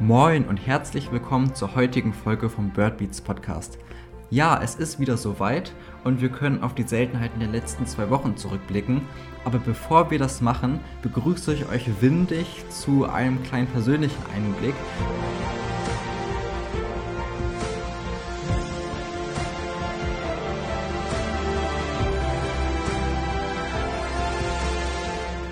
Moin und herzlich willkommen zur heutigen Folge vom Birdbeats Podcast. Ja, es ist wieder soweit und wir können auf die Seltenheiten der letzten zwei Wochen zurückblicken. Aber bevor wir das machen, begrüße ich euch windig zu einem kleinen persönlichen Einblick.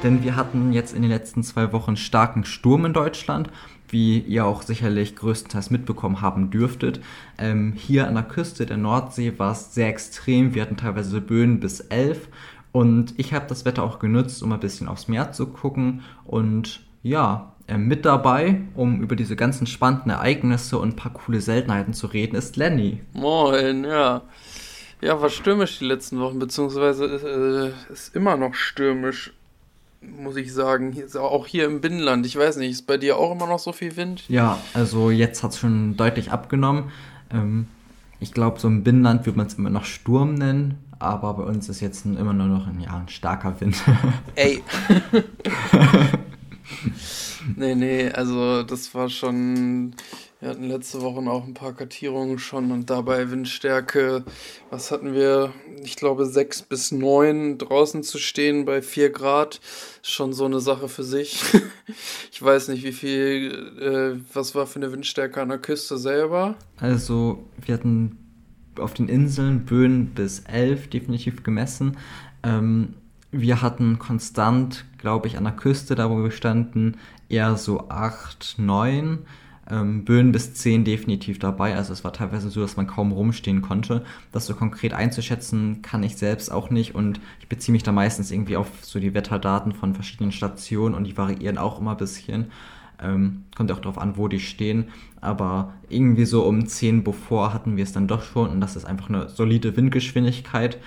Denn wir hatten jetzt in den letzten zwei Wochen starken Sturm in Deutschland wie ihr auch sicherlich größtenteils mitbekommen haben dürftet. Ähm, hier an der Küste der Nordsee war es sehr extrem. Wir hatten teilweise Böen bis 11 und ich habe das Wetter auch genutzt, um ein bisschen aufs Meer zu gucken und ja, äh, mit dabei, um über diese ganzen spannenden Ereignisse und ein paar coole Seltenheiten zu reden, ist Lenny. Moin, ja. Ja, war stürmisch die letzten Wochen, beziehungsweise äh, ist immer noch stürmisch muss ich sagen. Hier auch hier im Binnenland. Ich weiß nicht, ist bei dir auch immer noch so viel Wind? Ja, also jetzt hat es schon deutlich abgenommen. Ähm, ich glaube, so im Binnenland würde man es immer noch Sturm nennen, aber bei uns ist jetzt immer nur noch ein, ja, ein starker Wind. Ey. nee, nee, also das war schon wir hatten letzte Woche auch ein paar Kartierungen schon und dabei Windstärke, was hatten wir? Ich glaube, 6 bis 9 draußen zu stehen bei 4 Grad, schon so eine Sache für sich. ich weiß nicht, wie viel, äh, was war für eine Windstärke an der Küste selber? Also, wir hatten auf den Inseln Böen bis 11 definitiv gemessen. Ähm, wir hatten konstant, glaube ich, an der Küste, da wo wir standen, eher so 8, 9 ähm, Böen bis 10 definitiv dabei. Also es war teilweise so, dass man kaum rumstehen konnte. Das so konkret einzuschätzen kann ich selbst auch nicht und ich beziehe mich da meistens irgendwie auf so die Wetterdaten von verschiedenen Stationen und die variieren auch immer ein bisschen. Ähm, kommt auch darauf an, wo die stehen. Aber irgendwie so um 10 bevor hatten wir es dann doch schon und das ist einfach eine solide Windgeschwindigkeit.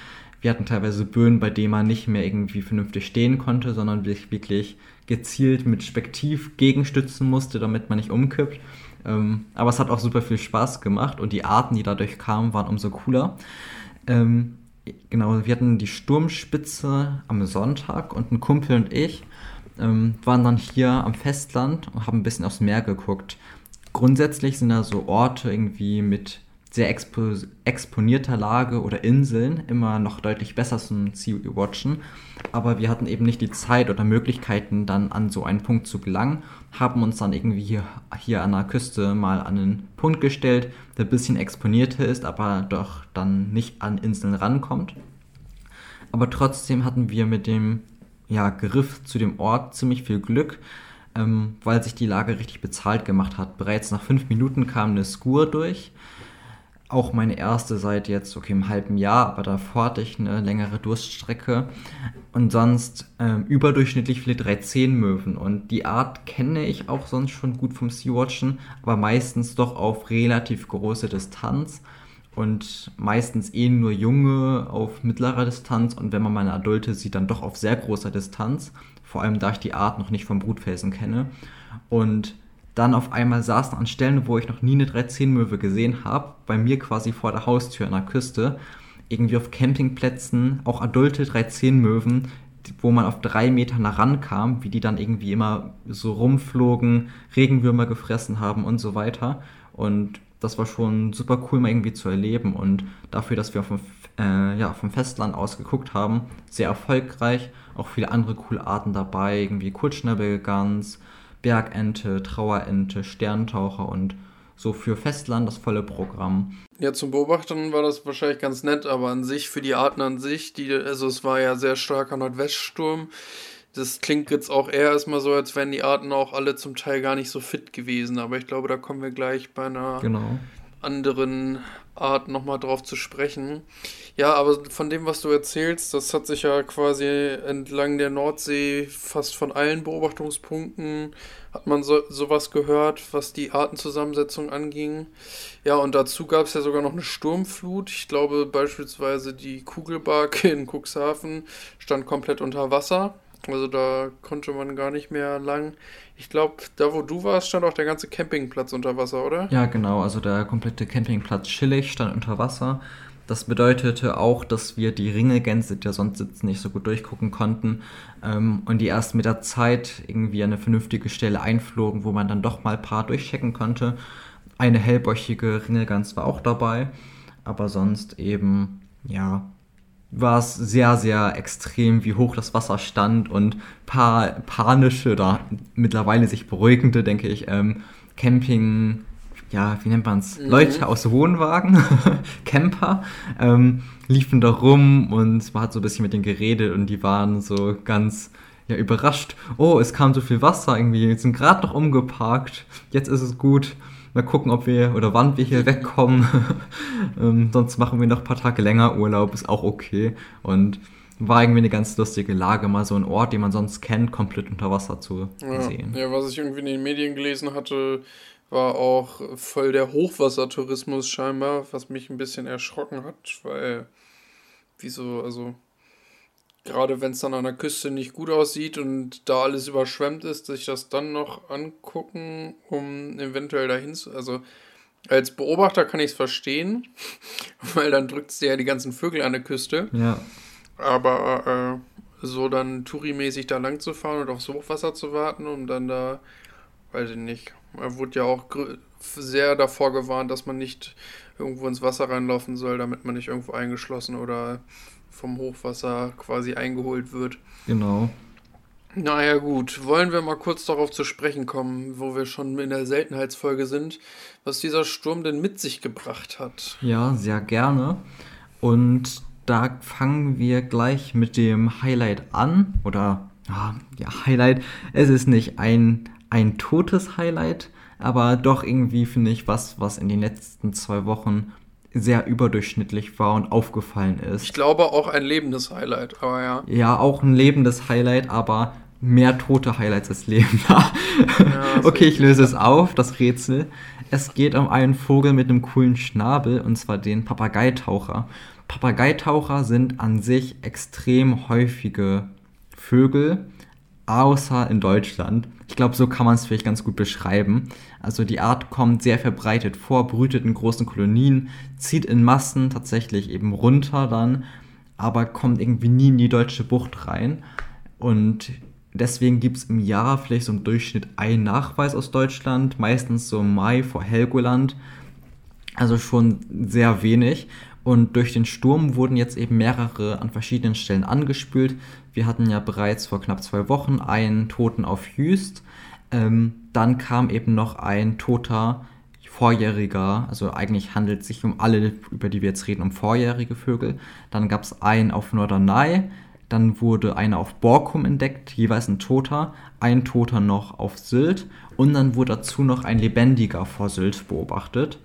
Wir hatten teilweise Böen, bei denen man nicht mehr irgendwie vernünftig stehen konnte, sondern wirklich gezielt mit Spektiv gegenstützen musste, damit man nicht umkippt. Ähm, aber es hat auch super viel Spaß gemacht und die Arten, die dadurch kamen, waren umso cooler. Ähm, genau, wir hatten die Sturmspitze am Sonntag und ein Kumpel und ich ähm, waren dann hier am Festland und haben ein bisschen aufs Meer geguckt. Grundsätzlich sind da so Orte irgendwie mit sehr expo exponierter Lage oder Inseln immer noch deutlich besser zum Sea-Watchen. Aber wir hatten eben nicht die Zeit oder Möglichkeiten, dann an so einen Punkt zu gelangen, haben uns dann irgendwie hier, hier an der Küste mal an einen Punkt gestellt, der ein bisschen exponierter ist, aber doch dann nicht an Inseln rankommt. Aber trotzdem hatten wir mit dem ja, Griff zu dem Ort ziemlich viel Glück, ähm, weil sich die Lage richtig bezahlt gemacht hat. Bereits nach fünf Minuten kam eine Skur durch auch meine erste seit jetzt, okay, im halben Jahr, aber davor hatte ich eine längere Durststrecke. Und sonst ähm, überdurchschnittlich viele 310-Möwen und die Art kenne ich auch sonst schon gut vom Sea-Watchen, aber meistens doch auf relativ große Distanz. Und meistens eh nur Junge auf mittlerer Distanz. Und wenn man mal eine Adulte sieht, dann doch auf sehr großer Distanz, vor allem da ich die Art noch nicht vom Brutfelsen kenne. Und dann auf einmal saßen an Stellen, wo ich noch nie eine 13-Möwe gesehen habe, bei mir quasi vor der Haustür an der Küste, irgendwie auf Campingplätzen, auch adulte 13-Möwen, wo man auf drei Meter nah rankam, wie die dann irgendwie immer so rumflogen, Regenwürmer gefressen haben und so weiter. Und das war schon super cool mal irgendwie zu erleben und dafür, dass wir vom, äh, ja, vom Festland aus geguckt haben, sehr erfolgreich. Auch viele andere coole Arten dabei, irgendwie Kurzschnäbelgans, Bergente, Trauerente, Sterntaucher und so für Festland das volle Programm. Ja, zum Beobachten war das wahrscheinlich ganz nett, aber an sich, für die Arten an sich, die, also es war ja sehr starker Nordweststurm. Das klingt jetzt auch eher erstmal so, als wären die Arten auch alle zum Teil gar nicht so fit gewesen, aber ich glaube, da kommen wir gleich bei einer genau. Anderen Art nochmal drauf zu sprechen. Ja, aber von dem, was du erzählst, das hat sich ja quasi entlang der Nordsee fast von allen Beobachtungspunkten hat man so, sowas gehört, was die Artenzusammensetzung anging. Ja, und dazu gab es ja sogar noch eine Sturmflut. Ich glaube beispielsweise die Kugelbarke in Cuxhaven stand komplett unter Wasser. Also da konnte man gar nicht mehr lang. Ich glaube, da wo du warst, stand auch der ganze Campingplatz unter Wasser, oder? Ja, genau. Also der komplette Campingplatz Schillig stand unter Wasser. Das bedeutete auch, dass wir die Ringelgänse, die da sonst sitzen, nicht so gut durchgucken konnten ähm, und die erst mit der Zeit irgendwie an eine vernünftige Stelle einflogen, wo man dann doch mal ein paar durchchecken konnte. Eine hellbäuchige Ringelgans war auch dabei, aber sonst eben, ja, war es sehr, sehr extrem, wie hoch das Wasser stand und paar panische oder mittlerweile sich beruhigende, denke ich, ähm, Camping, ja, wie nennt man es? Mhm. Leute aus Wohnwagen, Camper, ähm, liefen da rum und man hat so ein bisschen mit denen geredet und die waren so ganz ja, überrascht. Oh, es kam so viel Wasser irgendwie, wir sind gerade noch umgeparkt, jetzt ist es gut. Mal gucken, ob wir oder wann wir hier wegkommen. ähm, sonst machen wir noch ein paar Tage länger Urlaub, ist auch okay. Und war irgendwie eine ganz lustige Lage, mal so einen Ort, den man sonst kennt, komplett unter Wasser zu ja, sehen. Ja, was ich irgendwie in den Medien gelesen hatte, war auch voll der Hochwassertourismus scheinbar, was mich ein bisschen erschrocken hat, weil wieso, also gerade wenn es dann an der Küste nicht gut aussieht und da alles überschwemmt ist, sich das dann noch angucken, um eventuell dahin zu. Also als Beobachter kann ich es verstehen, weil dann drückt es ja die ganzen Vögel an der Küste. Ja. Aber äh, so dann Touri-mäßig da lang zu fahren und aufs Hochwasser zu warten, um dann da, weiß ich nicht, er wurde ja auch sehr davor gewarnt, dass man nicht irgendwo ins Wasser reinlaufen soll, damit man nicht irgendwo eingeschlossen oder vom Hochwasser quasi eingeholt wird. Genau. Naja gut, wollen wir mal kurz darauf zu sprechen kommen, wo wir schon in der Seltenheitsfolge sind, was dieser Sturm denn mit sich gebracht hat. Ja, sehr gerne. Und da fangen wir gleich mit dem Highlight an. Oder ja, Highlight. Es ist nicht ein, ein totes Highlight, aber doch irgendwie finde ich was, was in den letzten zwei Wochen sehr überdurchschnittlich war und aufgefallen ist. Ich glaube auch ein lebendes Highlight, aber ja. Ja, auch ein lebendes Highlight, aber mehr tote Highlights als lebender. Ja, okay, ich löse es auf, das Rätsel. Es geht um einen Vogel mit einem coolen Schnabel, und zwar den Papageitaucher. Papageitaucher sind an sich extrem häufige Vögel, außer in Deutschland. Ich glaube, so kann man es vielleicht ganz gut beschreiben. Also die Art kommt sehr verbreitet vor, brütet in großen Kolonien, zieht in Massen tatsächlich eben runter dann, aber kommt irgendwie nie in die deutsche Bucht rein. Und deswegen gibt es im Jahr vielleicht so im Durchschnitt einen Nachweis aus Deutschland, meistens so im Mai vor Helgoland. Also schon sehr wenig. Und durch den Sturm wurden jetzt eben mehrere an verschiedenen Stellen angespült. Wir hatten ja bereits vor knapp zwei Wochen einen Toten auf Jüst. Ähm, dann kam eben noch ein toter vorjähriger, also eigentlich handelt es sich um alle, über die wir jetzt reden, um vorjährige Vögel. Dann gab es einen auf Norderney, dann wurde einer auf Borkum entdeckt, jeweils ein toter, ein toter noch auf Sylt und dann wurde dazu noch ein lebendiger vor Sylt beobachtet.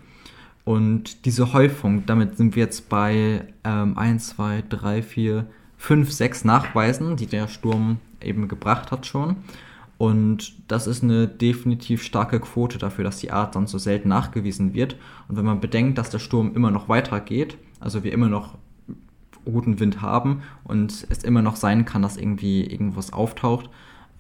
Und diese Häufung, damit sind wir jetzt bei ähm, 1, 2, 3, 4, 5, 6 Nachweisen, die der Sturm eben gebracht hat schon. Und das ist eine definitiv starke Quote dafür, dass die Art dann so selten nachgewiesen wird. Und wenn man bedenkt, dass der Sturm immer noch weitergeht, also wir immer noch guten Wind haben und es immer noch sein kann, dass irgendwie irgendwas auftaucht,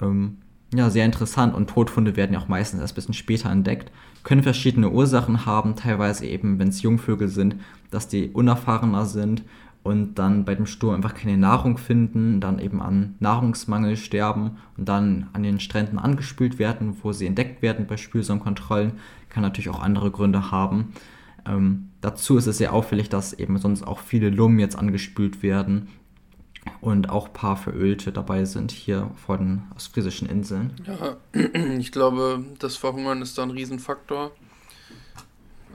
ähm, ja, sehr interessant. Und Todfunde werden ja auch meistens erst ein bisschen später entdeckt können verschiedene Ursachen haben, teilweise eben, wenn es Jungvögel sind, dass die unerfahrener sind und dann bei dem Sturm einfach keine Nahrung finden, dann eben an Nahrungsmangel sterben und dann an den Stränden angespült werden, wo sie entdeckt werden bei Spülsaumkontrollen. Kann natürlich auch andere Gründe haben. Ähm, dazu ist es sehr auffällig, dass eben sonst auch viele Lummen jetzt angespült werden und auch ein paar Verölte dabei sind hier von den ostfriesischen Inseln. Ja, ich glaube, das Verhungern ist da ein Riesenfaktor.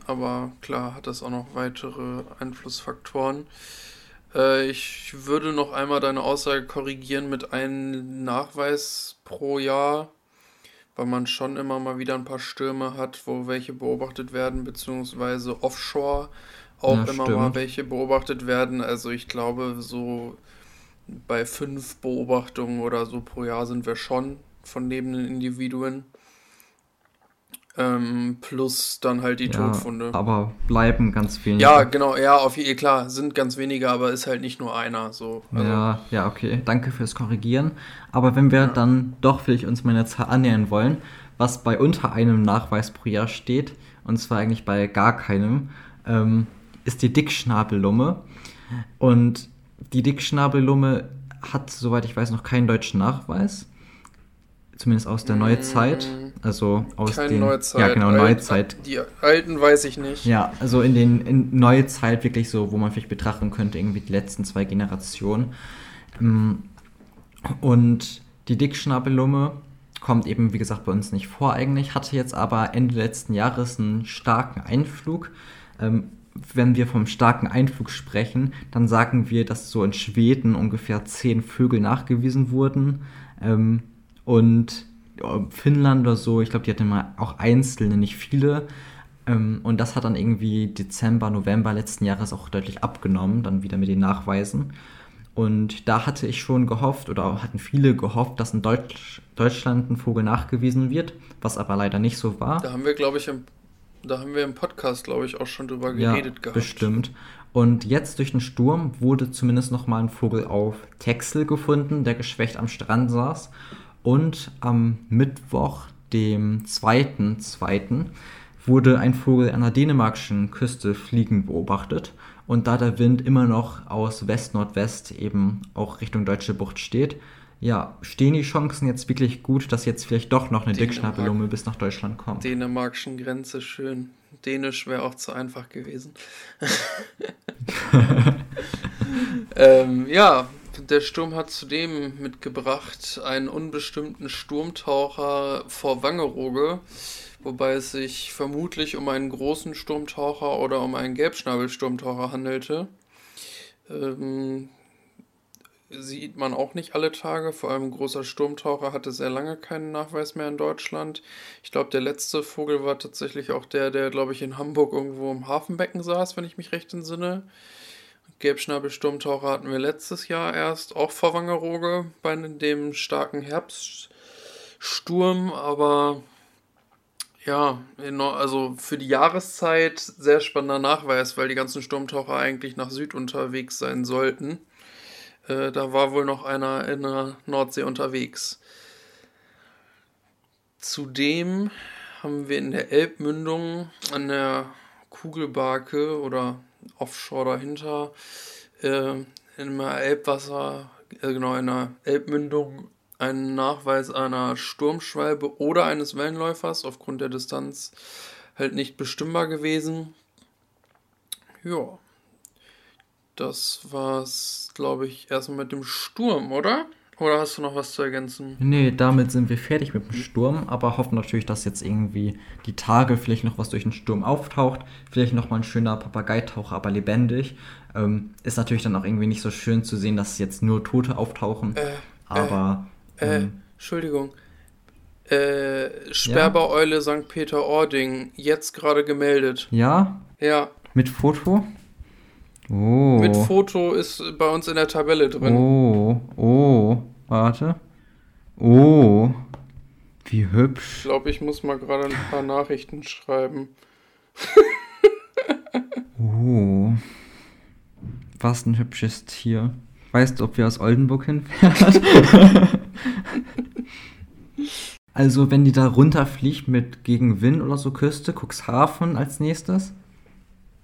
Aber klar hat das auch noch weitere Einflussfaktoren. Äh, ich würde noch einmal deine Aussage korrigieren mit einem Nachweis pro Jahr, weil man schon immer mal wieder ein paar Stürme hat, wo welche beobachtet werden, beziehungsweise offshore auch ja, immer stimmt. mal welche beobachtet werden. Also ich glaube, so bei fünf Beobachtungen oder so pro Jahr sind wir schon von lebenden Individuen. Ähm, plus dann halt die ja, Todfunde. Aber bleiben ganz wenige. Ja, genau, ja, auf jeden klar, sind ganz wenige, aber ist halt nicht nur einer. So. Also. Ja, ja, okay. Danke fürs Korrigieren. Aber wenn wir ja. dann doch vielleicht uns meiner Zahl annähern wollen, was bei unter einem Nachweis pro Jahr steht, und zwar eigentlich bei gar keinem, ähm, ist die Dickschnabellumme. Und die Dickschnabellumme hat, soweit ich weiß, noch keinen deutschen Nachweis. Zumindest aus der Neuzeit. Also aus Keine den. Neuzeit. Ja, genau, Alt- Neuzeit. Die alten weiß ich nicht. Ja, also in den in Neuzeit wirklich so, wo man vielleicht betrachten könnte, irgendwie die letzten zwei Generationen. Ähm, Und die Dickschnabellumme kommt eben, wie gesagt, bei uns nicht vor eigentlich, hatte jetzt aber Ende letzten Jahres einen starken Einflug. Ähm, wenn wir vom starken Einflug sprechen, dann sagen wir, dass so in Schweden ungefähr zehn Vögel nachgewiesen wurden. Ähm, und ja, Finnland oder so, ich glaube, die hatten mal auch einzelne, nicht viele. Ähm, und das hat dann irgendwie Dezember, November letzten Jahres auch deutlich abgenommen, dann wieder mit den Nachweisen. Und da hatte ich schon gehofft, oder hatten viele gehofft, dass in Deutsch, Deutschland ein Vogel nachgewiesen wird, was aber leider nicht so war. Da haben wir, glaube ich, im, da haben wir im Podcast, glaube ich, auch schon drüber Ja, geredet gehabt. bestimmt. Und jetzt durch den Sturm wurde zumindest noch mal ein Vogel auf Texel gefunden, der geschwächt am Strand saß. Und am Mittwoch, dem 2.2., wurde ein Vogel an der dänemarkischen Küste fliegen beobachtet. Und da der Wind immer noch aus West-Nordwest eben auch Richtung Deutsche Bucht steht, ja, stehen die Chancen jetzt wirklich gut, dass jetzt vielleicht doch noch eine Dänemark. Dickschnabellumme bis nach Deutschland kommt. Dänemarkischen Grenze schön. Dänisch wäre auch zu einfach gewesen. ähm, ja, der Sturm hat zudem mitgebracht einen unbestimmten Sturmtaucher vor Wangerooge, wobei es sich vermutlich um einen großen Sturmtaucher oder um einen Gelbschnabelsturmtaucher handelte. Ähm, sieht man auch nicht alle Tage. Vor allem ein großer Sturmtaucher hatte sehr lange keinen Nachweis mehr in Deutschland. Ich glaube, der letzte Vogel war tatsächlich auch der, der, glaube ich, in Hamburg irgendwo im Hafenbecken saß, wenn ich mich recht entsinne. Gelbschnabelsturmtaucher hatten wir letztes Jahr erst, auch vor Wangerooge, bei dem starken Herbststurm, aber ja, also für die Jahreszeit sehr spannender Nachweis, weil die ganzen Sturmtaucher eigentlich nach Süd unterwegs sein sollten. Äh, da war wohl noch einer in der Nordsee unterwegs. Zudem haben wir in der Elbmündung an der Kugelbarke oder offshore dahinter äh, im Elbwasser, äh, genau in der Elbmündung, einen Nachweis einer Sturmschwalbe oder eines Wellenläufers aufgrund der Distanz halt nicht bestimmbar gewesen. Ja, das war's, glaube ich, erstmal mit dem Sturm, oder? Oder hast du noch was zu ergänzen? Nee, damit sind wir fertig mit dem Sturm, aber hoffen natürlich, dass jetzt irgendwie die Tage vielleicht noch was durch den Sturm auftaucht. Vielleicht nochmal ein schöner Papageitaucher, aber lebendig. Ähm, ist natürlich dann auch irgendwie nicht so schön zu sehen, dass jetzt nur Tote auftauchen. Äh, aber Äh, ähm, Entschuldigung. Äh, Sperbereule St. Peter-Ording, jetzt gerade gemeldet. ja, Ja, mit Foto. Oh. mit Foto ist bei uns in der Tabelle drin. Oh, oh, warte. Oh, wie Ich hübsch. glaube, ich muss mal gerade ein paar Nachrichten schreiben. Oh, was ein hübsches Tier. Weißt du, ob wir aus Oldenburg hinfährt? also, wenn die da runterfliegt mit gegen Wind oder so Küste, Cuxhaven als nächstes,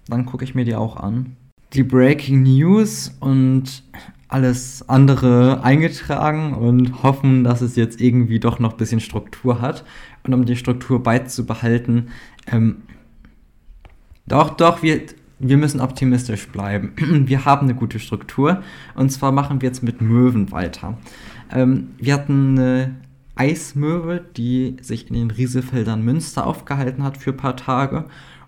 dann gucke ich mir die auch an. Die Breaking News und alles andere eingetragen und hoffen, dass es jetzt irgendwie doch noch ein bisschen Struktur hat. Und um die Struktur beizubehalten, ähm, doch, doch, wir, wir müssen optimistisch bleiben. Wir haben eine gute Struktur. Und zwar machen wir jetzt mit Möwen weiter. Ähm, wir hatten eine Eismöwe, die sich in den Riesefeldern Münster aufgehalten hat für ein paar Tage.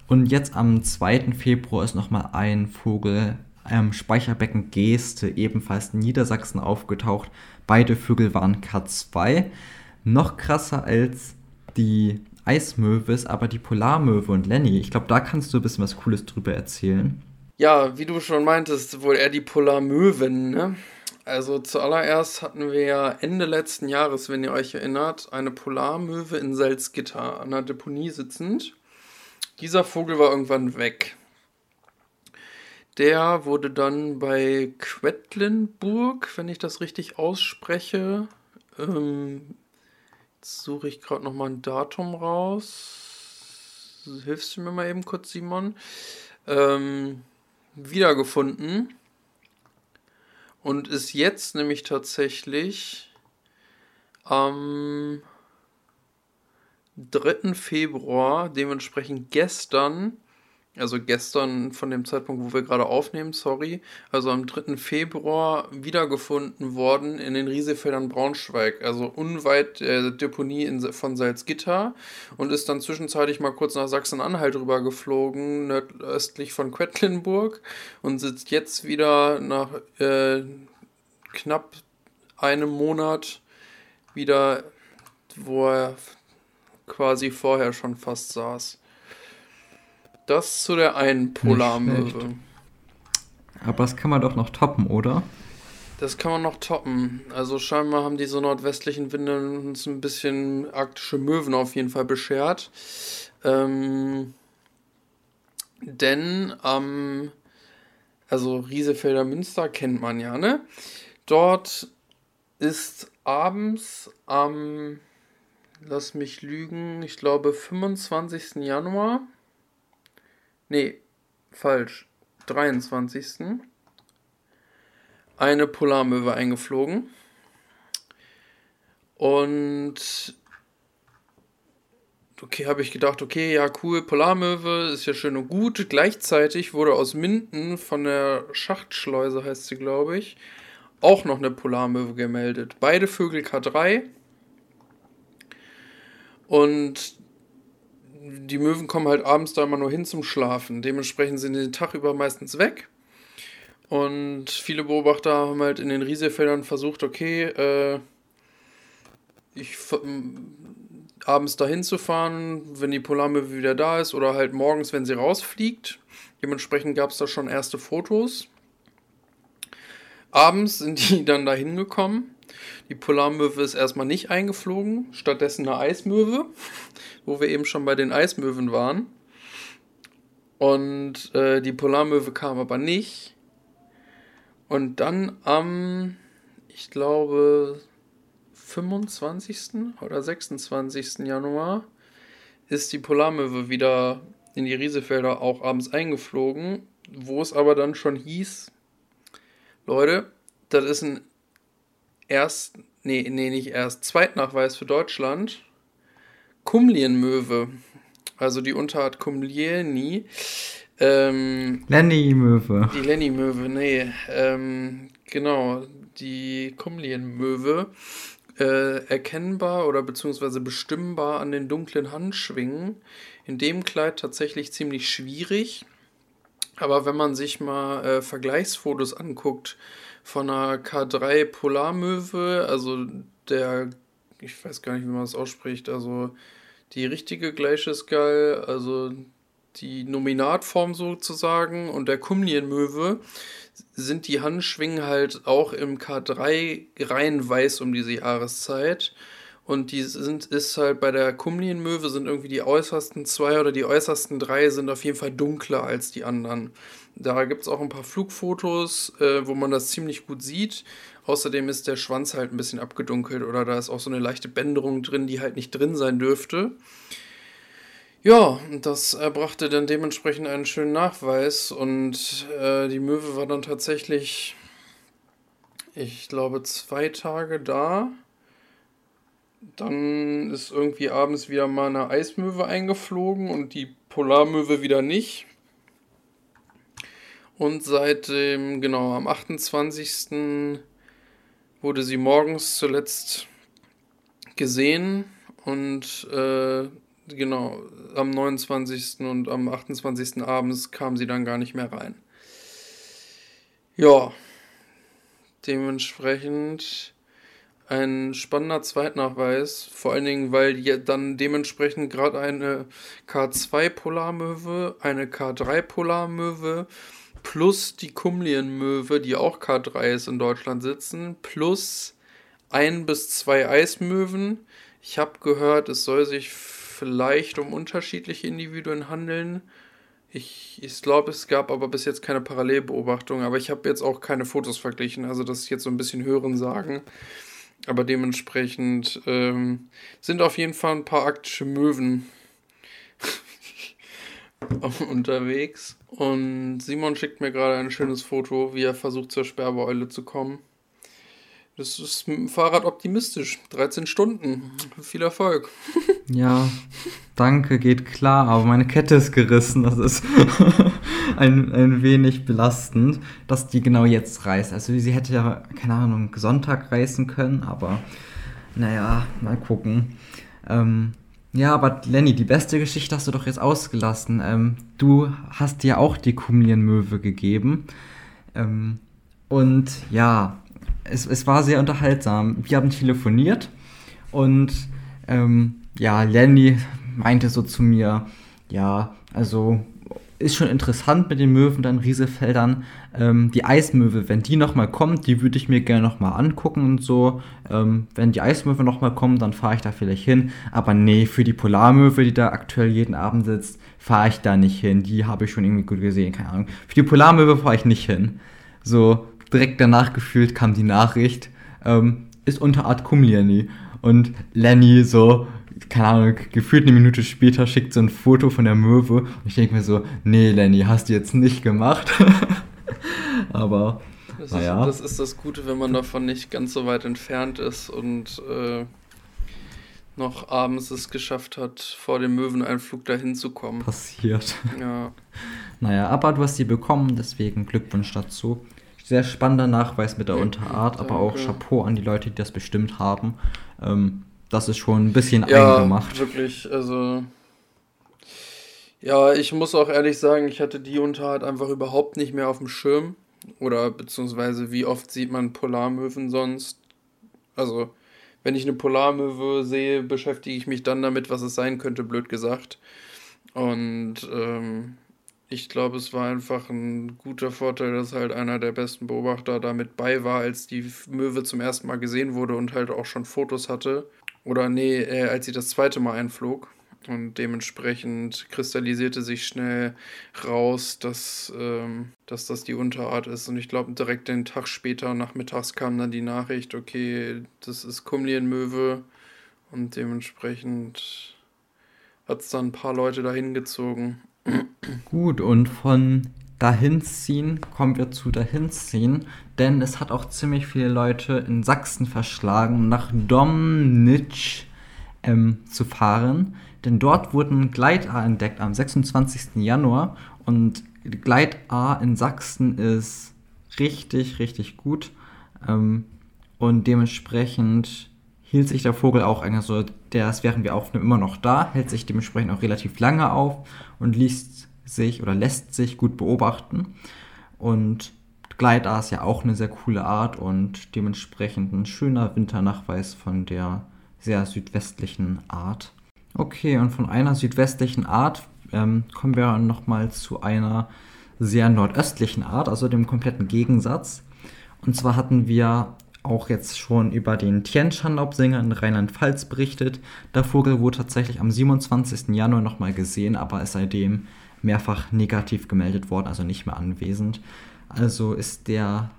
Und jetzt am 2. Februar ist nochmal ein Vogel am Speicherbecken Geeste, ebenfalls in Niedersachsen, aufgetaucht. Beide Vögel waren K2. Noch krasser als die Eismöwe ist aber die Polarmöwe und Lenny. Ich glaube, da kannst du ein bisschen was Cooles drüber erzählen. Ja, wie du schon meintest, wohl eher die Polarmöwen, ne? Also zuallererst hatten wir ja Ende letzten Jahres, wenn ihr euch erinnert, eine Polarmöwe in Salzgitter an der Deponie sitzend. Dieser Vogel war irgendwann weg. Der wurde dann bei Quedlinburg, wenn ich das richtig ausspreche, ähm, jetzt suche ich gerade nochmal ein Datum raus. Hilfst du mir mal eben kurz, Simon? Ähm, wiedergefunden und ist jetzt nämlich tatsächlich am 3. Februar, dementsprechend gestern, also gestern von dem Zeitpunkt, wo wir gerade aufnehmen, sorry, also am 3. Februar wiedergefunden worden in den Riesefeldern Braunschweig, also unweit der Deponie in, von Salzgitter und ist dann zwischenzeitlich mal kurz nach Sachsen-Anhalt rüber geflogen, nordöstlich von Quedlinburg und sitzt jetzt wieder nach äh, knapp einem Monat wieder, wo er quasi vorher schon fast saß. Das zu der einen Polarmöwe. Aber das kann man doch noch toppen, oder? Das kann man noch toppen. Also scheinbar haben diese nordwestlichen Winde uns ein bisschen arktische Möwen auf jeden Fall beschert. Ähm, denn am, ähm, also Riesefelder Münster kennt man ja, ne? Dort ist abends am lass mich lügen, ich glaube 25. Januar. Nee, falsch. 23. Eine Polarmöwe eingeflogen. Und okay, habe ich gedacht, okay, ja, cool, Polarmöwe ist ja schön und gut. Gleichzeitig wurde aus Minden von der Schachtschleuse, heißt sie, glaube ich, auch noch eine Polarmöwe gemeldet. Beide Vögel K3. Und die Möwen kommen halt abends da immer nur hin zum Schlafen. Dementsprechend sind die den Tag über meistens weg. Und viele Beobachter haben halt in den Riesefeldern versucht, okay, äh, ich abends dahin zu fahren, wenn die Polarmöwe wieder da ist oder halt morgens, wenn sie rausfliegt. Dementsprechend gab es da schon erste Fotos. Abends sind die dann dahin gekommen die Polarmöwe ist erstmal nicht eingeflogen, stattdessen eine Eismöwe, wo wir eben schon bei den Eismöwen waren. Und äh, die Polarmöwe kam aber nicht. Und dann am, ich glaube, 25. oder 26. Januar ist die Polarmöwe wieder in die Riesefelder auch abends eingeflogen, wo es aber dann schon hieß, Leute, das ist ein erst, nee, nee, nicht erst, Zweitnachweis für Deutschland. Kumlienmöwe. Also die Unterart Kumlieni. Ähm, Lenny-Möwe. Die Lenny-Möwe, nee. Ähm, genau, die Kumlienmöwe. Äh, erkennbar oder beziehungsweise bestimmbar an den dunklen Handschwingen. In dem Kleid tatsächlich ziemlich schwierig. Aber wenn man sich mal äh, Vergleichsfotos anguckt, von einer K3 Polarmöwe, also der, ich weiß gar nicht, wie man das ausspricht, also die richtige Glacier Skull, also die Nominatform sozusagen und der Kumnienmöwe sind die Handschwingen halt auch im K3 rein weiß um diese Jahreszeit. Und die sind, ist halt bei der Kumnienmöwe sind irgendwie die äußersten zwei oder die äußersten drei sind auf jeden Fall dunkler als die anderen. Da gibt es auch ein paar Flugfotos, äh, wo man das ziemlich gut sieht. Außerdem ist der Schwanz halt ein bisschen abgedunkelt oder da ist auch so eine leichte Bänderung drin, die halt nicht drin sein dürfte. Ja, das erbrachte dann dementsprechend einen schönen Nachweis und äh, die Möwe war dann tatsächlich, ich glaube, zwei Tage da. Dann ist irgendwie abends wieder mal eine Eismöwe eingeflogen und die Polarmöwe wieder nicht. Und seit dem, genau, am 28. wurde sie morgens zuletzt gesehen und äh, genau, am 29. und am 28. abends kam sie dann gar nicht mehr rein. Ja, dementsprechend ein spannender Zweitnachweis, vor allen Dingen, weil dann dementsprechend gerade eine K2 Polarmöwe, eine K3 Polarmöwe plus die Kumlienmöwe, die auch K3 ist in Deutschland sitzen, plus ein bis zwei Eismöwen. Ich habe gehört, es soll sich vielleicht um unterschiedliche Individuen handeln. Ich, ich glaube, es gab aber bis jetzt keine Parallelbeobachtung, aber ich habe jetzt auch keine Fotos verglichen, also das ist jetzt so ein bisschen Hören sagen. Aber dementsprechend ähm, sind auf jeden Fall ein paar arktische Möwen unterwegs. Und Simon schickt mir gerade ein schönes Foto, wie er versucht zur Sperbeeule zu kommen. Das ist mit dem Fahrrad optimistisch. 13 Stunden. Viel Erfolg. Ja, danke, geht klar, aber meine Kette ist gerissen. Das ist ein, ein wenig belastend, dass die genau jetzt reißt. Also sie hätte ja, keine Ahnung, Sonntag reißen können, aber naja, mal gucken. Ähm, ja, aber Lenny, die beste Geschichte hast du doch jetzt ausgelassen. Ähm, du hast dir auch die Kumlienmöwe gegeben. Ähm, und ja, es, es war sehr unterhaltsam. Wir haben telefoniert und ähm, ja, Lenny meinte so zu mir, ja, also ist schon interessant mit den Möwen, dann Riesefeldern. Ähm, die Eismöwe, wenn die nochmal kommt, die würde ich mir gerne nochmal angucken und so. Ähm, wenn die Eismöwe nochmal kommt, dann fahre ich da vielleicht hin. Aber nee, für die Polarmöwe, die da aktuell jeden Abend sitzt, fahre ich da nicht hin. Die habe ich schon irgendwie gut gesehen, keine Ahnung. Für die Polarmöwe fahre ich nicht hin. So, direkt danach gefühlt kam die Nachricht, ähm, ist unter Art Kumliani. Und Lenny so, keine Ahnung, gefühlt eine Minute später schickt so ein Foto von der Möwe und ich denke mir so, nee, Lenny, hast du jetzt nicht gemacht. Aber, das naja. Ist, das ist das Gute, wenn man davon nicht ganz so weit entfernt ist und äh, noch abends es geschafft hat, vor dem Möweneinflug dahin zu kommen. Passiert. Ja. Naja, aber du hast sie bekommen, deswegen Glückwunsch dazu. Sehr spannender Nachweis mit der Unterart, aber auch Chapeau an die Leute, die das bestimmt haben. Ähm, das ist schon ein bisschen ja, eingemacht. wirklich, also. Ja, ich muss auch ehrlich sagen, ich hatte die Unterart einfach überhaupt nicht mehr auf dem Schirm. Oder beziehungsweise wie oft sieht man Polarmöwen sonst? Also, wenn ich eine Polarmöwe sehe, beschäftige ich mich dann damit, was es sein könnte, blöd gesagt. Und ähm, ich glaube, es war einfach ein guter Vorteil, dass halt einer der besten Beobachter damit bei war, als die Möwe zum ersten Mal gesehen wurde und halt auch schon Fotos hatte. Oder nee, äh, als sie das zweite Mal einflog. Und dementsprechend kristallisierte sich schnell raus, dass, ähm, dass das die Unterart ist. Und ich glaube, direkt den Tag später, nachmittags, kam dann die Nachricht, okay, das ist Kumlienmöwe. Und dementsprechend hat es dann ein paar Leute dahin gezogen. Gut, und von Dahinziehen kommen wir zu Dahinziehen, denn es hat auch ziemlich viele Leute in Sachsen verschlagen, nach Domnitsch ähm, zu fahren. Denn dort wurden Gleit-A entdeckt am 26. Januar und Gleit-A in Sachsen ist richtig, richtig gut. Ähm, und dementsprechend hielt sich der Vogel auch, also der ist während wir aufnehmen immer noch da, hält sich dementsprechend auch relativ lange auf und liest sich oder lässt sich gut beobachten. Und Gleitaar ist ja auch eine sehr coole Art und dementsprechend ein schöner Winternachweis von der sehr südwestlichen Art. Okay, und von einer südwestlichen Art ähm, kommen wir nochmal zu einer sehr nordöstlichen Art, also dem kompletten Gegensatz. Und zwar hatten wir auch jetzt schon über den Tienschan-Laubsänger in Rheinland-Pfalz berichtet. Der Vogel wurde tatsächlich am 27. Januar nochmal gesehen, aber ist seitdem mehrfach negativ gemeldet worden, also nicht mehr anwesend. Also ist der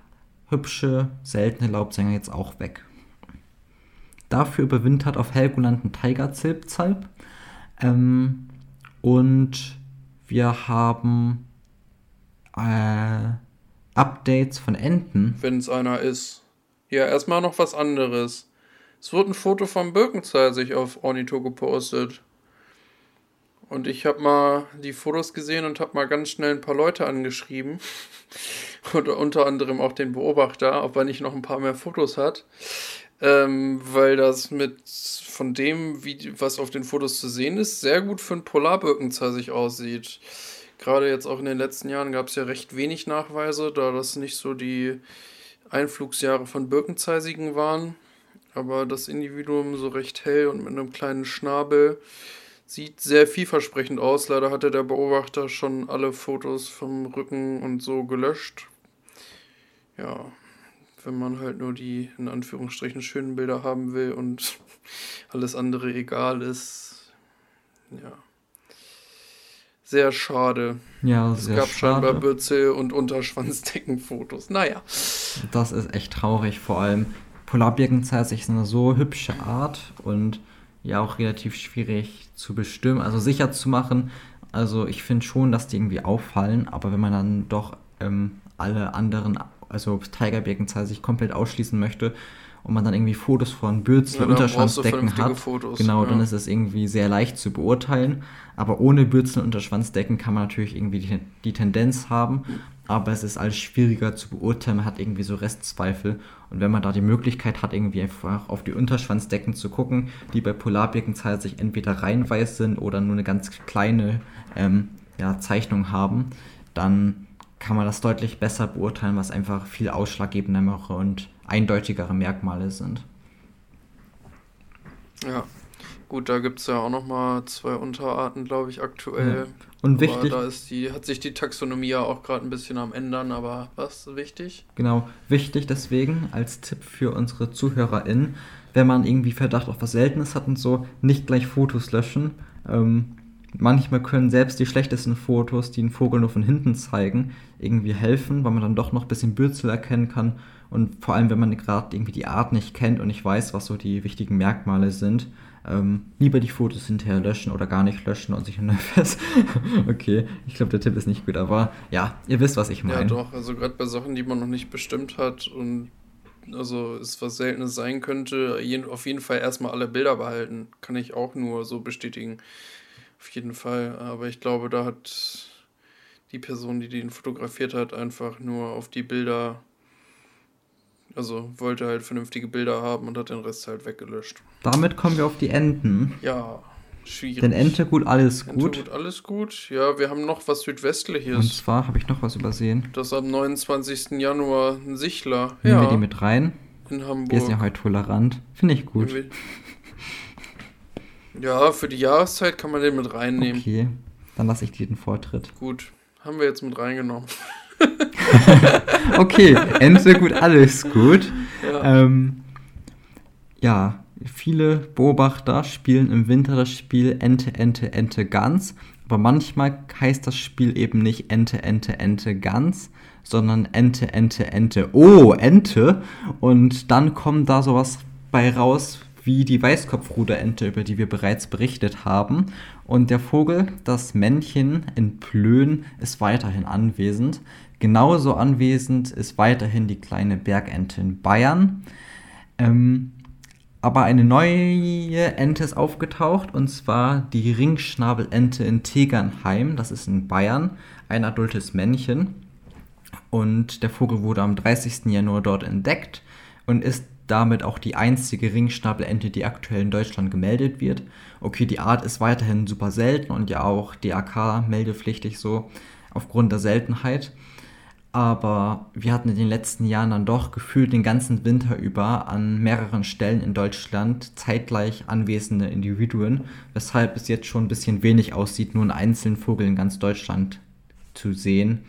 hübsche, seltene Laubsänger jetzt auch weg. Dafür überwintert auf Helgoland ein Tigerzilpzalp. Ähm, und wir haben äh, Updates von Enten. Wenn es einer ist. Ja, erstmal noch was anderes. Es wurde ein Foto vom Birkenzahl sich auf Ornito gepostet. Und ich habe mal die Fotos gesehen und habe mal ganz schnell ein paar Leute angeschrieben. und unter anderem auch den Beobachter, ob er nicht noch ein paar mehr Fotos hat. Ähm, weil das mit von dem, wie, was auf den Fotos zu sehen ist, sehr gut für einen Polarbirkenzahn sich aussieht. Gerade jetzt auch in den letzten Jahren gab es ja recht wenig Nachweise, da das nicht so die Einflugsjahre von Birkenzeisigen waren. Aber das Individuum so recht hell und mit einem kleinen Schnabel Sieht sehr vielversprechend aus. Leider hatte der Beobachter schon alle Fotos vom Rücken und so gelöscht. Ja, wenn man halt nur die in Anführungsstrichen schönen Bilder haben will und alles andere egal ist. Ja. Sehr schade. Ja, sehr Es gab schade. scheinbar Bürzel- und Unterschwanzdeckenfotos. Naja. Das ist echt traurig. Vor allem Polarbirkenzeit ist eine so hübsche Art und ja auch relativ schwierig zu bestimmen, also sicher zu machen. Also ich finde schon, dass die irgendwie auffallen, aber wenn man dann doch ähm, alle anderen, also Tigerbirkenzeit sich komplett ausschließen möchte und man dann irgendwie Fotos von Bürzel ja, Unterschwanzdecken hat, Fotos, genau, ja. dann ist es irgendwie sehr leicht zu beurteilen. Aber ohne Bürzel Unterschwanzdecken kann man natürlich irgendwie die, die Tendenz haben, aber es ist alles schwieriger zu beurteilen, man hat irgendwie so Restzweifel. Und wenn man da die Möglichkeit hat, irgendwie einfach auf die Unterschwanzdecken zu gucken, die bei Polarbirkenzeit sich entweder reinweiß sind oder nur eine ganz kleine ähm, ja, Zeichnung haben, dann kann man das deutlich besser beurteilen, was einfach viel ausschlaggebendere und eindeutigere Merkmale sind. Ja, Gut, da gibt es ja auch nochmal zwei Unterarten, glaube ich, aktuell. Ja. Und aber wichtig. Da ist die, hat sich die Taxonomie ja auch gerade ein bisschen am ändern, aber was wichtig? Genau, wichtig deswegen als Tipp für unsere ZuhörerInnen, wenn man irgendwie Verdacht auf was Seltenes hat und so, nicht gleich Fotos löschen. Ähm, manchmal können selbst die schlechtesten Fotos, die einen Vogel nur von hinten zeigen, irgendwie helfen, weil man dann doch noch ein bisschen Bürzel erkennen kann. Und vor allem, wenn man gerade irgendwie die Art nicht kennt und nicht weiß, was so die wichtigen Merkmale sind, ähm, lieber die Fotos hinterher löschen oder gar nicht löschen und sich neu fest. okay, ich glaube, der Tipp ist nicht gut, aber ja, ihr wisst, was ich meine. Ja, doch, also gerade bei Sachen, die man noch nicht bestimmt hat und also es was Seltenes sein könnte, auf jeden Fall erstmal alle Bilder behalten. Kann ich auch nur so bestätigen. Auf jeden Fall. Aber ich glaube, da hat die Person, die den fotografiert hat, einfach nur auf die Bilder also wollte halt vernünftige Bilder haben und hat den Rest halt weggelöscht. Damit kommen wir auf die Enten. Ja, schwierig. Denn Ente gut, alles Ente gut. gut, alles gut. Ja, wir haben noch was Südwestliches. Und zwar habe ich noch was übersehen. Das am 29. Januar ein Sichler. Nehmen ja. wir die mit rein. In Hamburg. Wir sind ja heute tolerant. Finde ich gut. Ja, für die Jahreszeit kann man den mit reinnehmen. Okay, dann lasse ich dir den Vortritt. Gut, haben wir jetzt mit reingenommen. okay, Ente gut, alles gut. Ja. Ähm, ja, viele Beobachter spielen im Winter das Spiel Ente, Ente, Ente, Gans. Aber manchmal heißt das Spiel eben nicht Ente, Ente, Ente, Gans, sondern Ente, Ente, Ente, oh, Ente. Und dann kommt da sowas bei raus wie die Weißkopfruderente, über die wir bereits berichtet haben. Und der Vogel, das Männchen in Plön, ist weiterhin anwesend. Genauso anwesend ist weiterhin die kleine Bergente in Bayern. Ähm, aber eine neue Ente ist aufgetaucht und zwar die Ringschnabelente in Tegernheim. Das ist in Bayern, ein adultes Männchen. Und der Vogel wurde am 30. Januar dort entdeckt und ist damit auch die einzige Ringschnabelente, die aktuell in Deutschland gemeldet wird. Okay, die Art ist weiterhin super selten und ja auch DAK meldepflichtig so aufgrund der Seltenheit aber wir hatten in den letzten Jahren dann doch gefühlt den ganzen Winter über an mehreren Stellen in Deutschland zeitgleich anwesende Individuen, weshalb es jetzt schon ein bisschen wenig aussieht, nur einen einzelnen Vogel in ganz Deutschland zu sehen.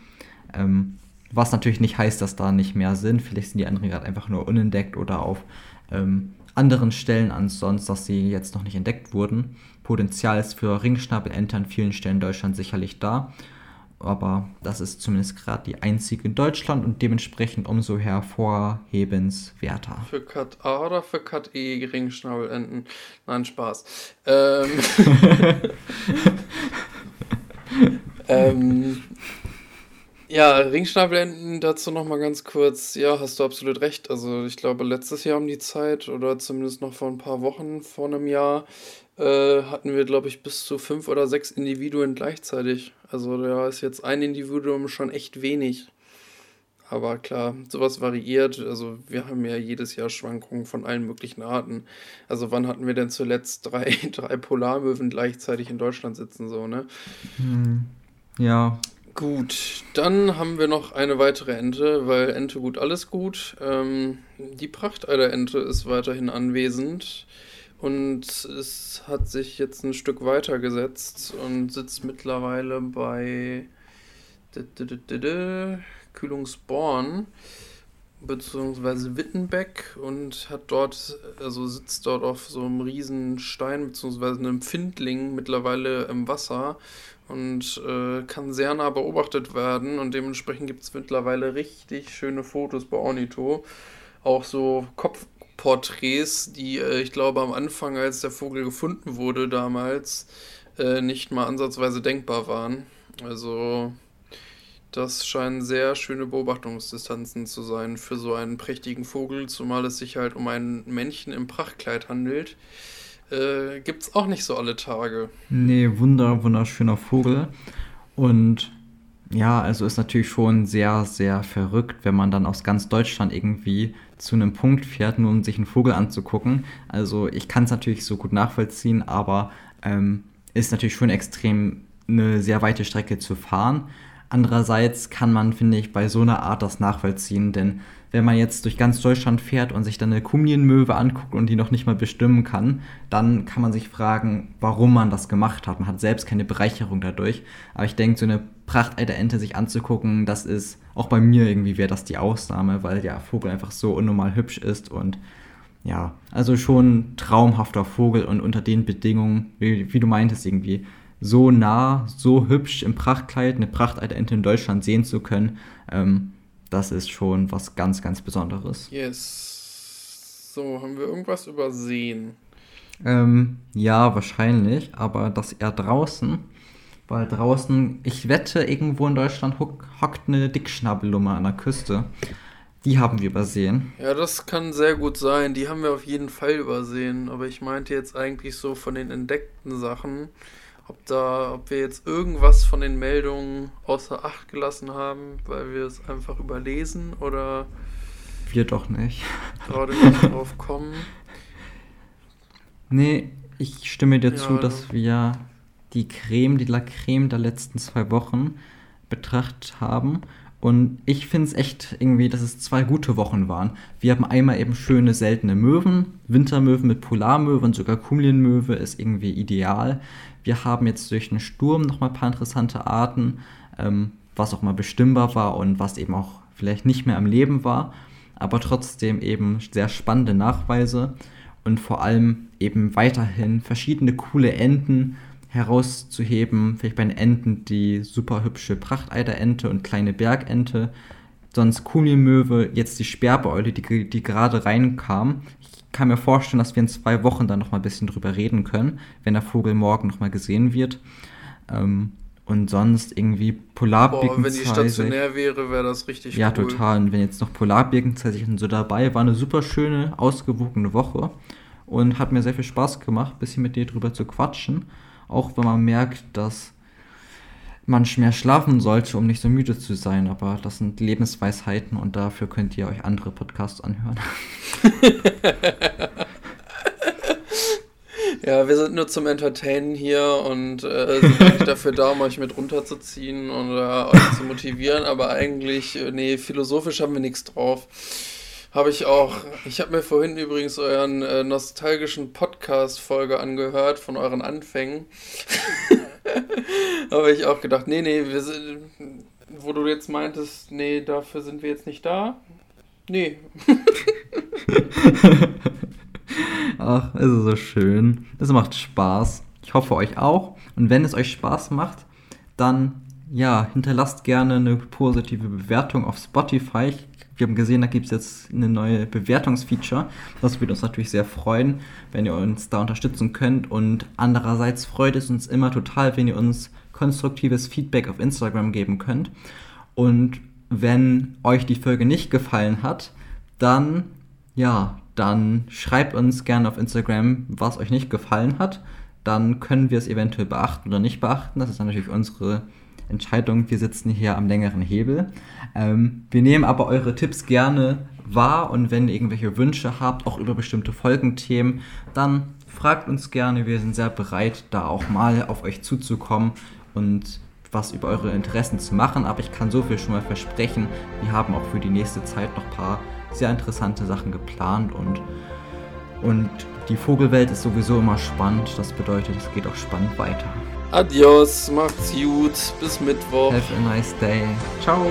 Ähm, was natürlich nicht heißt, dass da nicht mehr sind. Vielleicht sind die anderen gerade einfach nur unentdeckt oder auf ähm, anderen Stellen ansonsten, dass sie jetzt noch nicht entdeckt wurden. Potenzial ist für Ringschnabelente an vielen Stellen in Deutschland sicherlich da aber das ist zumindest gerade die einzige in Deutschland und dementsprechend umso hervorhebenswerter. Für Cut A oder für Cut E Geringschnabelenten? Nein, Spaß. Ähm, ähm, ja, Ringschnabelenten dazu nochmal ganz kurz. Ja, hast du absolut recht. Also ich glaube, letztes Jahr um die Zeit oder zumindest noch vor ein paar Wochen, vor einem Jahr, äh, hatten wir, glaube ich, bis zu fünf oder sechs Individuen gleichzeitig. Also da ist jetzt ein Individuum schon echt wenig. Aber klar, sowas variiert. Also wir haben ja jedes Jahr Schwankungen von allen möglichen Arten. Also wann hatten wir denn zuletzt drei, drei Polarmöwen gleichzeitig in Deutschland sitzen, so, ne? Hm. Ja. Gut, dann haben wir noch eine weitere Ente, weil Ente gut, alles gut. Ähm, die Prachteiderente ist weiterhin anwesend. Und es hat sich jetzt ein Stück weiter gesetzt und sitzt mittlerweile bei Kühlungsborn beziehungsweise Wittenbeck und hat dort, also sitzt dort auf so einem riesen Stein beziehungsweise einem Findling mittlerweile im Wasser und äh, kann sehr nah beobachtet werden und dementsprechend gibt es mittlerweile richtig schöne Fotos bei Ornito. Auch so Kopf, Porträts, die äh, ich glaube am Anfang, als der Vogel gefunden wurde damals, äh, nicht mal ansatzweise denkbar waren. Also das scheinen sehr schöne Beobachtungsdistanzen zu sein für so einen prächtigen Vogel, zumal es sich halt um ein Männchen im Prachtkleid handelt. Äh, Gibt es auch nicht so alle Tage. Nee, wunder, wunderschöner Vogel. Und ja, also ist natürlich schon sehr, sehr verrückt, wenn man dann aus ganz Deutschland irgendwie zu einem Punkt fährt, nur um sich einen Vogel anzugucken. Also ich kann es natürlich so gut nachvollziehen, aber ähm, ist natürlich schon extrem eine sehr weite Strecke zu fahren. Andererseits kann man, finde ich, bei so einer Art das nachvollziehen, denn wenn man jetzt durch ganz Deutschland fährt und sich dann eine Kumienmöwe anguckt und die noch nicht mal bestimmen kann, dann kann man sich fragen, warum man das gemacht hat. Man hat selbst keine Bereicherung dadurch. Aber ich denke, so eine Prachteiterente sich anzugucken, das ist, auch bei mir irgendwie wäre das die Ausnahme, weil der Vogel einfach so unnormal hübsch ist und ja, also schon traumhafter Vogel und unter den Bedingungen, wie, wie du meintest, irgendwie so nah, so hübsch im Prachtkleid eine Prachtente in Deutschland sehen zu können, ähm, das ist schon was ganz, ganz Besonderes. Yes. So, haben wir irgendwas übersehen? Ähm, ja, wahrscheinlich, aber das eher draußen. Weil draußen, ich wette, irgendwo in Deutschland hockt eine Dickschnabellumme an der Küste. Die haben wir übersehen. Ja, das kann sehr gut sein. Die haben wir auf jeden Fall übersehen. Aber ich meinte jetzt eigentlich so von den entdeckten Sachen ob da, ob wir jetzt irgendwas von den Meldungen außer Acht gelassen haben, weil wir es einfach überlesen oder wir doch nicht. Gerade nicht drauf kommen. Nee, ich stimme dir ja, zu, dass wir die Creme, die La Creme der letzten zwei Wochen betrachtet haben und ich finde es echt irgendwie, dass es zwei gute Wochen waren. Wir haben einmal eben schöne, seltene Möwen. Wintermöwen mit Polarmöwe und sogar Kumlienmöwe ist irgendwie ideal. Wir haben jetzt durch einen Sturm nochmal ein paar interessante Arten, ähm, was auch mal bestimmbar war und was eben auch vielleicht nicht mehr am Leben war. Aber trotzdem eben sehr spannende Nachweise und vor allem eben weiterhin verschiedene coole Enten herauszuheben. Vielleicht bei den Enten die super hübsche Prachteiderente und kleine Bergente. Sonst Kuhmöwe, jetzt die Sperbeeule, die, die gerade reinkam. Ich kann mir vorstellen, dass wir in zwei Wochen dann nochmal ein bisschen drüber reden können, wenn der Vogel morgen nochmal gesehen wird. Ähm, und sonst irgendwie Polarbirkenzeit. wenn die stationär wäre, wäre das richtig Ja, cool. total. Und wenn jetzt noch Polarbirkenzeit so dabei war, eine super schöne, ausgewogene Woche. Und hat mir sehr viel Spaß gemacht, ein bisschen mit dir drüber zu quatschen auch wenn man merkt, dass man mehr schlafen sollte, um nicht so müde zu sein. Aber das sind Lebensweisheiten und dafür könnt ihr euch andere Podcasts anhören. ja, wir sind nur zum Entertainen hier und äh, sind dafür da, um euch mit runterzuziehen oder euch zu motivieren. Aber eigentlich, äh, nee, philosophisch haben wir nichts drauf. Habe ich auch. Ich habe mir vorhin übrigens euren äh, nostalgischen Podcast-Folge angehört von euren Anfängen. habe ich auch gedacht, nee, nee, wir sind, wo du jetzt meintest, nee, dafür sind wir jetzt nicht da. Nee. Ach, es ist so schön. Es macht Spaß. Ich hoffe euch auch. Und wenn es euch Spaß macht, dann ja, hinterlasst gerne eine positive Bewertung auf Spotify. Ich wir haben gesehen, da gibt es jetzt eine neue Bewertungsfeature. Das würde uns natürlich sehr freuen, wenn ihr uns da unterstützen könnt. Und andererseits freut es uns immer total, wenn ihr uns konstruktives Feedback auf Instagram geben könnt. Und wenn euch die Folge nicht gefallen hat, dann ja, dann schreibt uns gerne auf Instagram, was euch nicht gefallen hat. Dann können wir es eventuell beachten oder nicht beachten. Das ist dann natürlich unsere Entscheidung. Wir sitzen hier am längeren Hebel. Ähm, wir nehmen aber eure Tipps gerne wahr und wenn ihr irgendwelche Wünsche habt, auch über bestimmte Folgenthemen, dann fragt uns gerne. Wir sind sehr bereit, da auch mal auf euch zuzukommen und was über eure Interessen zu machen. Aber ich kann so viel schon mal versprechen. Wir haben auch für die nächste Zeit noch ein paar sehr interessante Sachen geplant und, und die Vogelwelt ist sowieso immer spannend. Das bedeutet, es geht auch spannend weiter. Adios, macht's gut, bis Mittwoch. Have a nice day. Ciao.